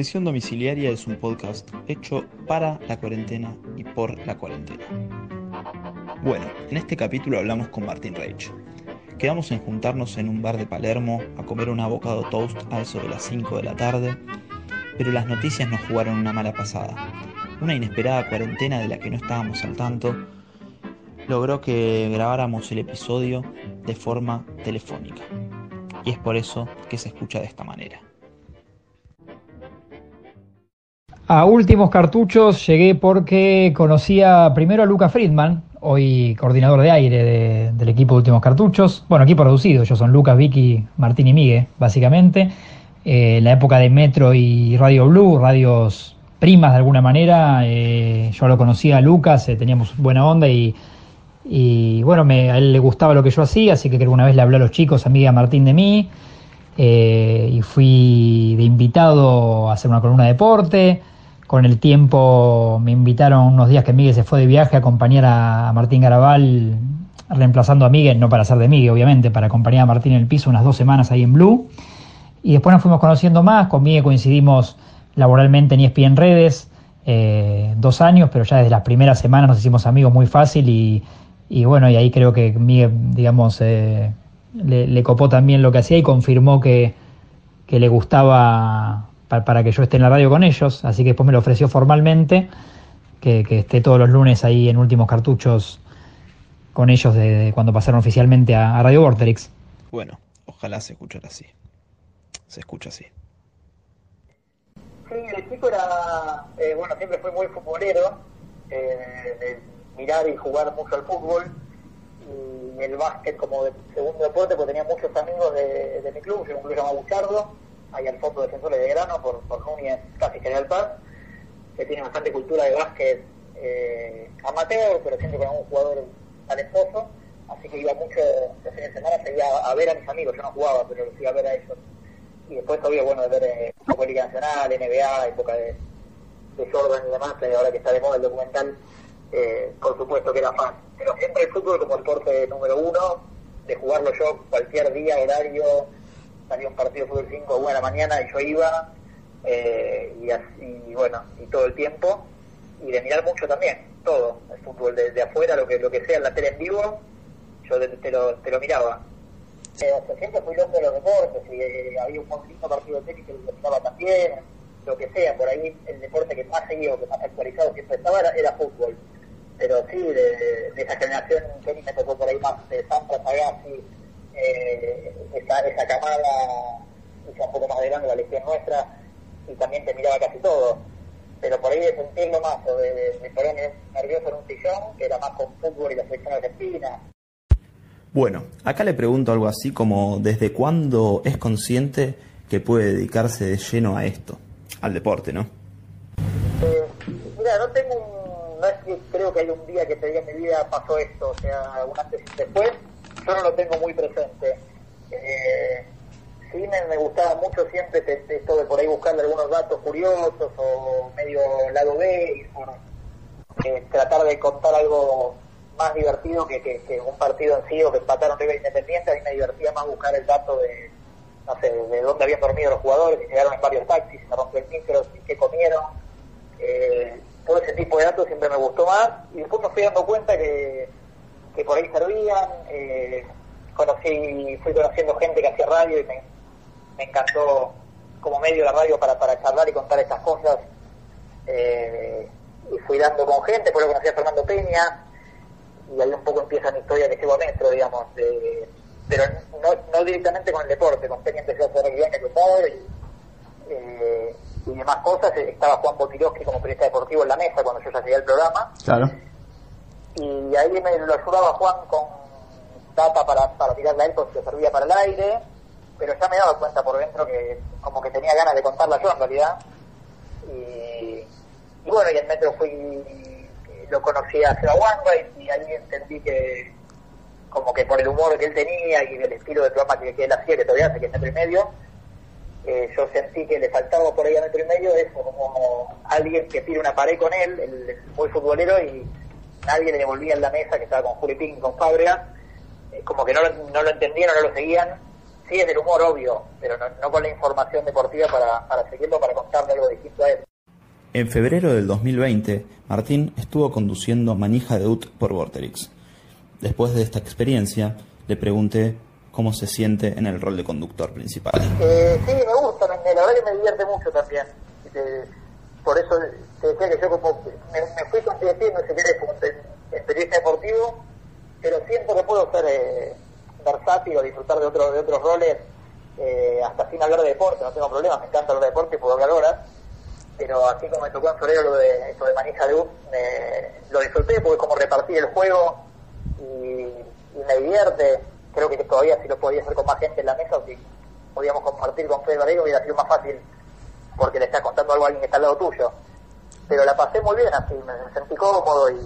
Prisión Domiciliaria es un podcast hecho para la cuarentena y por la cuarentena. Bueno, en este capítulo hablamos con Martín Reich. Quedamos en juntarnos en un bar de Palermo a comer un abocado toast a eso de las 5 de la tarde, pero las noticias nos jugaron una mala pasada. Una inesperada cuarentena de la que no estábamos al tanto logró que grabáramos el episodio de forma telefónica. Y es por eso que se escucha de esta manera. A últimos cartuchos llegué porque conocía primero a Luca Friedman, hoy coordinador de aire del equipo de últimos cartuchos. Bueno, equipo reducido, ellos son Lucas, Vicky, Martín y Miguel, básicamente. Eh, la época de Metro y Radio Blue, radios primas de alguna manera. Eh, yo lo conocía a Lucas, eh, teníamos buena onda y, bueno, me, a él le gustaba lo que yo hacía, así que una vez le hablé a los chicos, a a Martín de mí. y fui de invitado a hacer una columna de deporte. Con el tiempo me invitaron unos días que Miguel se fue de viaje a acompañar a Martín Garabal, reemplazando a Miguel, no para ser de Miguel, obviamente, para acompañar a Martín en el piso unas dos semanas ahí en Blue. Y después nos fuimos conociendo más, con Miguel coincidimos laboralmente en ESPN Redes, eh, dos años, pero ya desde las primeras semanas nos hicimos amigos muy fácil y, bueno, y ahí creo que Miguel, digamos, eh, le, copó también lo que hacía y confirmó que, que le gustaba para, que yo esté en la radio con ellos, así que después me lo ofreció formalmente, que, esté todos los lunes ahí en últimos cartuchos con ellos de, cuando pasaron oficialmente a, Radio Vorterix. Bueno, ojalá se escuchara así. Se escucha así. Sí, el chico era, eh, bueno, siempre fue muy futbolero, eh, de mirar y jugar mucho al fútbol, y el básquet como de segundo deporte, porque tenía muchos amigos de, mi club, que un club llamado Buchardo, ahí al fondo defensores de grano por, por Núñez, casi General Paz, que tiene bastante cultura de básquet eh, amateur, pero siempre con un jugador talentoso, así que iba mucho los fines de semana, seguía a ver a mis amigos, yo no jugaba, pero los iba a ver a ellos. Y después todavía bueno de ver eh, Liga Nacional, NBA, época de, de Jordan y demás, eh, ahora que está de moda el documental, eh, por supuesto que era fan. Pero siempre el fútbol como deporte número uno, de jugarlo yo cualquier día, horario, salía un partido de fútbol 5 de la mañana y yo iba, eh, y, así, bueno, y todo el tiempo, y de mirar mucho también, todo, el fútbol desde afuera, lo que lo que sea en la tele en vivo, yo te, lo, te lo miraba. Eh, siempre fui loco de los deportes, y eh, había un buen partido de tenis que lo miraba también, lo que sea, por ahí el deporte que más seguido, que más actualizado siempre estaba era, fútbol. Pero sí, de, esa generación tenis me tocó por ahí más de Santa Sagasti, eh, esa, esa camada, quizá un poco más grande, la lección nuestra, y también te miraba casi todo. Pero por ahí de sentirlo más, o de, de, ponerme nervioso en un sillón, que era más con fútbol y la selección argentina. Bueno, acá le pregunto algo así como, ¿desde cuándo es consciente que puede dedicarse de lleno a esto, al deporte, no? Eh, mira, no tengo un, no es que creo que hay un día que te diga en mi vida pasó esto, o sea, un antes y después, yo no lo tengo muy presente. Eh, sí me, gustaba mucho siempre esto de por ahí buscarle algunos datos curiosos o medio lado B y por, eh, tratar de contar algo más divertido que, un partido en sí o que empataron River Independiente. A mí me divertía más buscar el dato de, no sé, de dónde habían dormido los jugadores, si llegaron en varios taxis, si se rompió el micro, qué comieron. Eh, todo ese tipo de datos siempre me gustó más y después me fui dando cuenta que que por ahí servían. Eh, conocí, fui conociendo gente que hacía radio y me, encantó como medio la radio para, para charlar y contar estas cosas. Eh, y fui dando con gente, después lo conocí a Fernando Peña, y ahí un poco empieza mi historia de llevo metro, digamos, pero no, no directamente con el deporte, con Peña empezó a hacer de y, eh, y demás cosas. Estaba Juan Botiroski como periodista deportivo en la mesa cuando yo ya llegué al programa. Claro y ahí me lo ayudaba Juan con data para, para tirarla a él porque servía para el aire, pero ya me daba cuenta por dentro que como que tenía ganas de contarla yo en realidad. Y, bueno, y en Metro fui, lo conocí a Seba y, y ahí entendí que como que por el humor que él tenía y el estilo de programa que, él hacía, que todavía hace, que es Metro y Medio, eh, yo sentí que le faltaba por ahí a Metro y Medio eso, como alguien que tire una pared con él, el, muy futbolero, y nadie le devolvía en la mesa, que estaba con Juli Pink, con Fábrega, eh, como que no lo, no lo entendían, no lo seguían, sí es del humor obvio, pero no, con la información deportiva para, para seguirlo, para contarle algo distinto a él. En febrero del 2020, Martín estuvo conduciendo Manija de UT por Vorterix. Después de esta experiencia, le pregunté cómo se siente en el rol de conductor principal. Eh, sí, me gusta, la verdad que me divierte mucho también. por eso te decía que yo como me, fui convirtiendo, si querés, como en, periodista deportivo, pero que puedo ser eh, versátil o disfrutar de, otro, de otros roles, eh, hasta sin hablar de deporte, no tengo problema, me encanta hablar de deporte puedo hablar horas, pero así como me tocó en febrero lo de, esto de manija de U, lo disfruté porque como repartir el juego y, y me divierte. Creo que todavía si lo podía hacer con más gente en la mesa o si podíamos compartir con Fede Varela hubiera sido más fácil porque le estás contando algo a alguien que está al lado tuyo. Pero la pasé muy bien así, me sentí cómodo y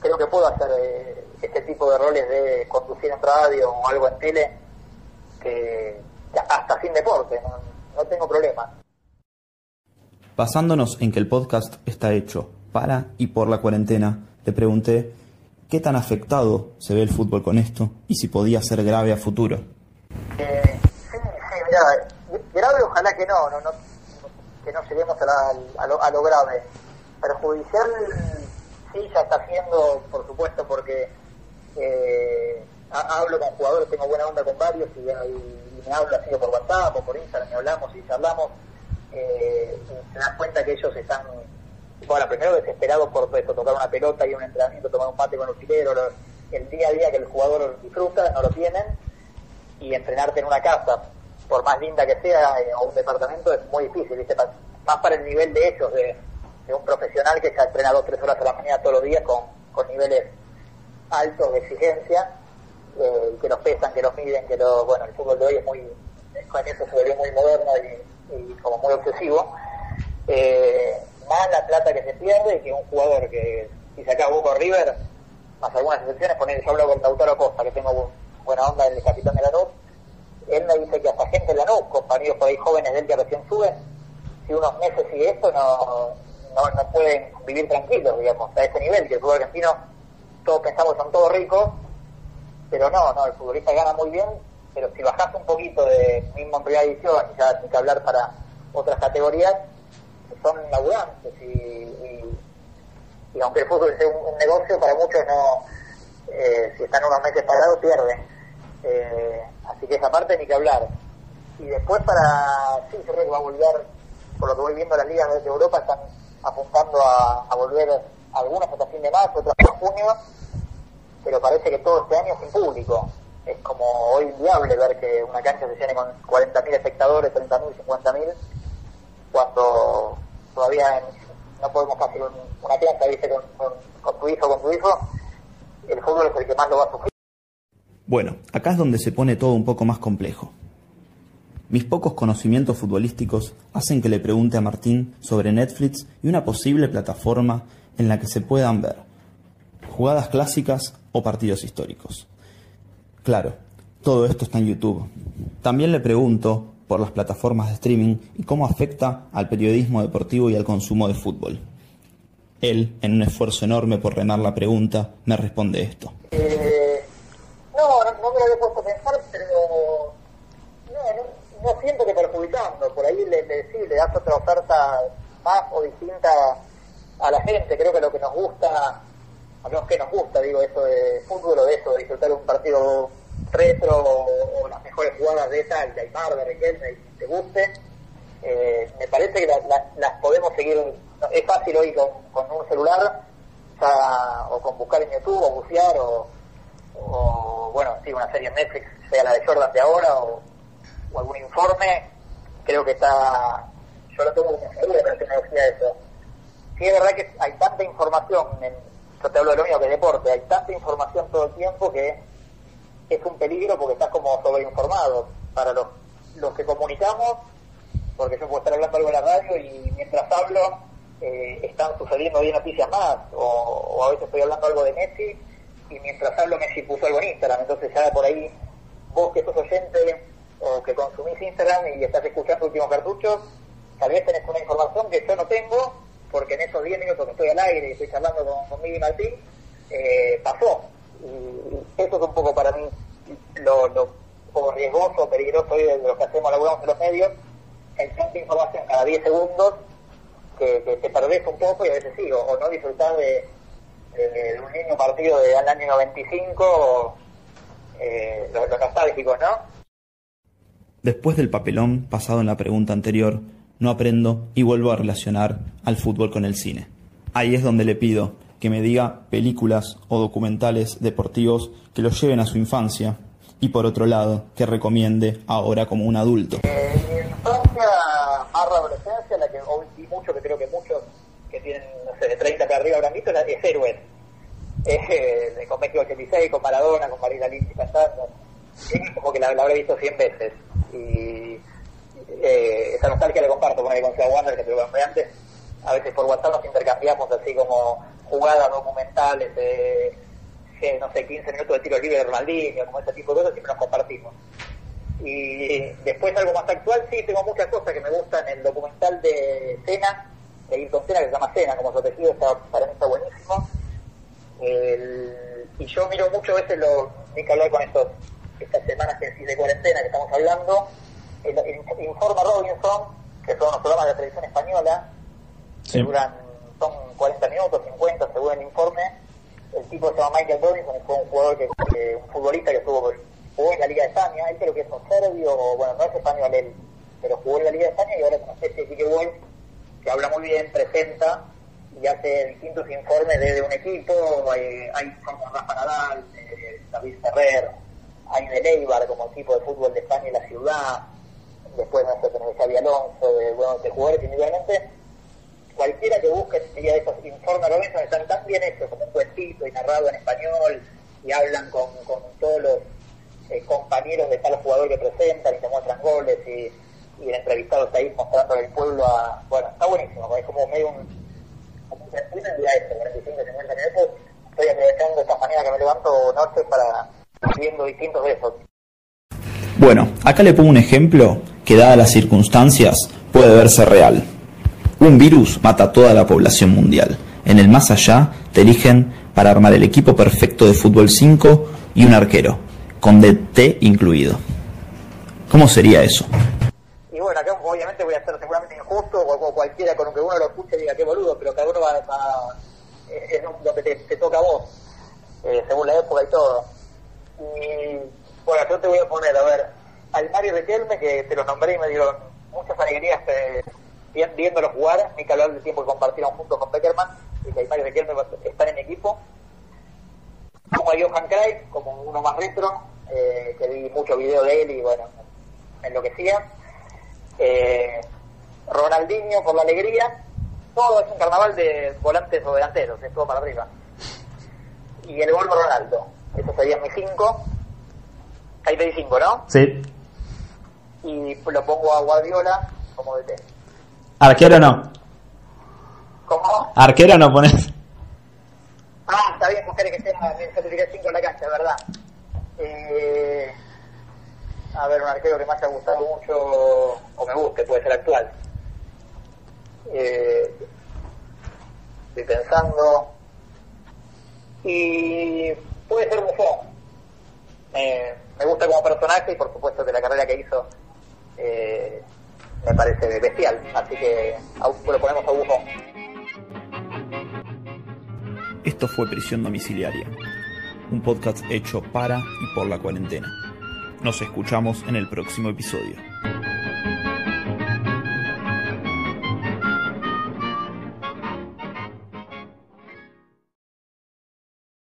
creo que puedo hacer eh, este tipo de roles de conducir en radio o algo en tele que, hasta sin deporte, no, no tengo problema. Basándonos en que el podcast está hecho para y por la cuarentena, te pregunté ¿Qué tan afectado se ve el fútbol con esto y si podía ser grave a futuro? Eh, sí, sí, mira, grave ojalá que no, no, no que no lleguemos a, lo, a, lo, grave. Perjudicial sí ya está siendo, por supuesto, porque eh, hablo con jugadores, tengo buena onda con varios y, me hablo así por WhatsApp o por Instagram y hablamos y charlamos. Eh, y se dan cuenta que ellos están bueno, primero desesperado por tocar una pelota y un entrenamiento, tomar un mate con un filero, el día a día que el jugador disfruta, no lo tienen, y entrenarte en una casa, por más linda que sea, eh, o un departamento, es muy difícil, ¿viste? más para el nivel de ellos, de, un profesional que ya entrena dos, tres horas a la mañana todos los días con, con niveles altos de exigencia, eh, que los pesan, que los miden, que lo, bueno, el fútbol de hoy es muy, con eso se ve muy moderno y, como muy obsesivo. Eh, más la plata que se pierde que un jugador que si se acaba Boca River, más algunas excepciones, poner yo hablo con Lautaro Costa, que tengo buena onda el capitán de la NUP, él me dice que hasta gente de la NUP, compañeros por ahí jóvenes de él que recién suben, si unos meses sigue esto no, no, no pueden vivir tranquilos, digamos, a ese nivel, que el fútbol argentino todos pensamos son todos ricos, pero no, no, el futbolista gana muy bien, pero si bajas un poquito de mismo en primera división, ya hay que hablar para otras categorías, son laburantes y, y, aunque el fútbol sea un, negocio, para muchos no, eh, si están unos meses parados pierden. Eh, así que esa parte ni que hablar. Y después para, sí, creo que va a volver, por lo que voy viendo las ligas de Europa, están apuntando a, volver algunas hasta fin de marzo, otras hasta junio, pero parece que todo este año sin público. Es como hoy inviable ver que una cancha se llene con 40.000 espectadores, 30.000, 50.000, cuando todavía no podemos hacer una clase, ¿viste? Con, con, tu hijo, con tu hijo, el fútbol es el que más lo va a sufrir. Bueno, acá es donde se pone todo un poco más complejo. Mis pocos conocimientos futbolísticos hacen que le pregunte a Martín sobre Netflix y una posible plataforma en la que se puedan ver jugadas clásicas o partidos históricos. Claro, todo esto está en YouTube. También le pregunto por las plataformas de streaming y cómo afecta al periodismo deportivo y al consumo de fútbol. Él, en un esfuerzo enorme por remar la pregunta, me responde esto. Eh, no, no, me lo había puesto a pensar, pero no, no, siento que perjudicando. Por ahí le, le, sí, le das otra oferta más o distinta a la gente. Creo que lo que nos gusta, a menos que nos gusta, digo, eso de fútbol o de eso, de disfrutar un partido retro o, las mejores jugadas de esa, de Aymar, de Riquelme, si te guste, eh, me parece que las podemos seguir, es fácil hoy con, un celular, o con buscar en YouTube, o bucear, o, bueno, sí, una serie en Netflix, sea la de Jordan de ahora, o, algún informe, creo que está, yo lo tengo como seguro de la tecnología eso. Sí, es verdad que hay tanta información, en, yo te hablo de lo mío que es deporte, hay tanta información todo el tiempo que es un peligro porque estás como sobreinformado. Para los, los que comunicamos, porque yo puedo estar hablando algo en la radio y mientras hablo eh, están sucediendo 10 noticias más, o, a veces estoy hablando algo de Messi y mientras hablo Messi puso algo en Instagram, entonces ya por ahí vos que sos oyente o que consumís Instagram y estás escuchando últimos cartuchos, tal vez tenés una información que yo no tengo, porque en esos 10 minutos que estoy al aire y estoy charlando con, con Miguel Martín, eh, pasó. Y eso es un poco para mí lo, poco riesgoso, peligroso de lo que hacemos, laburamos en los medios, el tanta información cada 10 segundos que, que, te un poco y a veces sí, o, no disfrutar de, de, un lindo partido del año 95, eh, los, los nostálgicos, ¿no? Después del papelón pasado en la pregunta anterior, no aprendo y vuelvo a relacionar al fútbol con el cine. Ahí es donde le pido que me diga películas o documentales deportivos que lo lleven a su infancia y por otro lado que recomiende ahora como un adulto. Eh, infancia, más adolescencia, la que hoy vi mucho, que creo que muchos que tienen, no sé, de 30 para arriba habrán visto, es Héroes. Eh, con México 86, con Maradona, con Marina Lynch cantando. Es como que la, la habré visto 100 veces. Y eh, esa nostalgia la comparto con Consejo Warner, que te lo antes. A veces por WhatsApp nos intercambiamos así como jugadas documentales, de, no sé, 15 minutos de tiro libre de Ronaldinho, como ese tipo de cosas, siempre nos compartimos. Y después algo más actual, sí, tengo muchas cosas que me gustan. El documental de Cena, de Ayrton Cena, que se llama Cena, como protegido, está, para mí está buenísimo. y yo miro mucho veces lo que hablar con estos, estas semanas de cuarentena que estamos hablando, el, Informa Robinson, que son los programas de la televisión española, que duran, son 40 minutos, 50 según el informe. El tipo se llama Michael Robinson, fue un jugador que, un futbolista que estuvo jugó en la Liga de España, él creo que es un serbio, bueno, no es español él, pero jugó en la Liga de España y ahora es una especie de Kike que habla muy bien, presenta y hace distintos informes desde un equipo, hay, hay como Rafa Nadal, eh, David Ferrer, hay de Leibar como equipo de fútbol de España y la ciudad, después no sé, tenés Xavi Alonso, de, bueno, de jugadores individualmente, cualquiera que busque de esos informes Robinson están tan bien hechos como un cuentito y narrado en español y hablan con, con todos los eh, compañeros de tal jugador que presentan y se muestran goles y, y el entrevistado está ahí mostrando al pueblo a... Bueno, está buenísimo, es como medio un... Como un día este, 45, 50 minutos, estoy aprovechando esta manera que me levanto noches para viendo distintos de esos. Bueno, acá le pongo un ejemplo que dadas las circunstancias puede verse real. Un virus mata a toda la población mundial. En el más allá te eligen para armar el equipo perfecto de fútbol 5 y un arquero, con DT incluido. ¿Cómo sería eso? Y bueno, acá obviamente voy a ser seguramente injusto, o cualquiera con lo que uno lo escuche diga qué boludo, pero cada uno va, a... es lo que te, toca a vos, eh, según la época y todo. Y bueno, yo te voy a poner, a ver, al Mario Riquelme, que te lo nombré y me dieron muchas alegrías eh, viéndolo jugar, ni que hablar del tiempo que compartieron junto con Beckerman, y que el Mario Riquelme está en mi equipo. Como a Johan Cruyff, como uno más retro, eh, que vi muchos videos de él y bueno, me enloquecía. Eh, Ronaldinho por la alegría, todo es un carnaval de volantes o delanteros, es todo para arriba. Y el gol Ronaldo, esos serían mis cinco. Ahí te di cinco, ¿no? Sí y lo pongo a Guardiola como DT. ¿Arquero no? ¿Cómo? ¿Arquero no pones? Ah, está bien, mujeres que estén en 5 en la cancha, ¿verdad? Eh, a ver, un arquero que me haya gustado mucho, o me guste, puede ser actual. Eh, estoy pensando. Y puede ser Buffon. Eh, me gusta como personaje y por supuesto de la carrera que hizo eh, me parece bestial. Así que lo ponemos a. Esto fue Prisión Domiciliaria, un podcast hecho para y por la cuarentena. Nos escuchamos en el próximo episodio.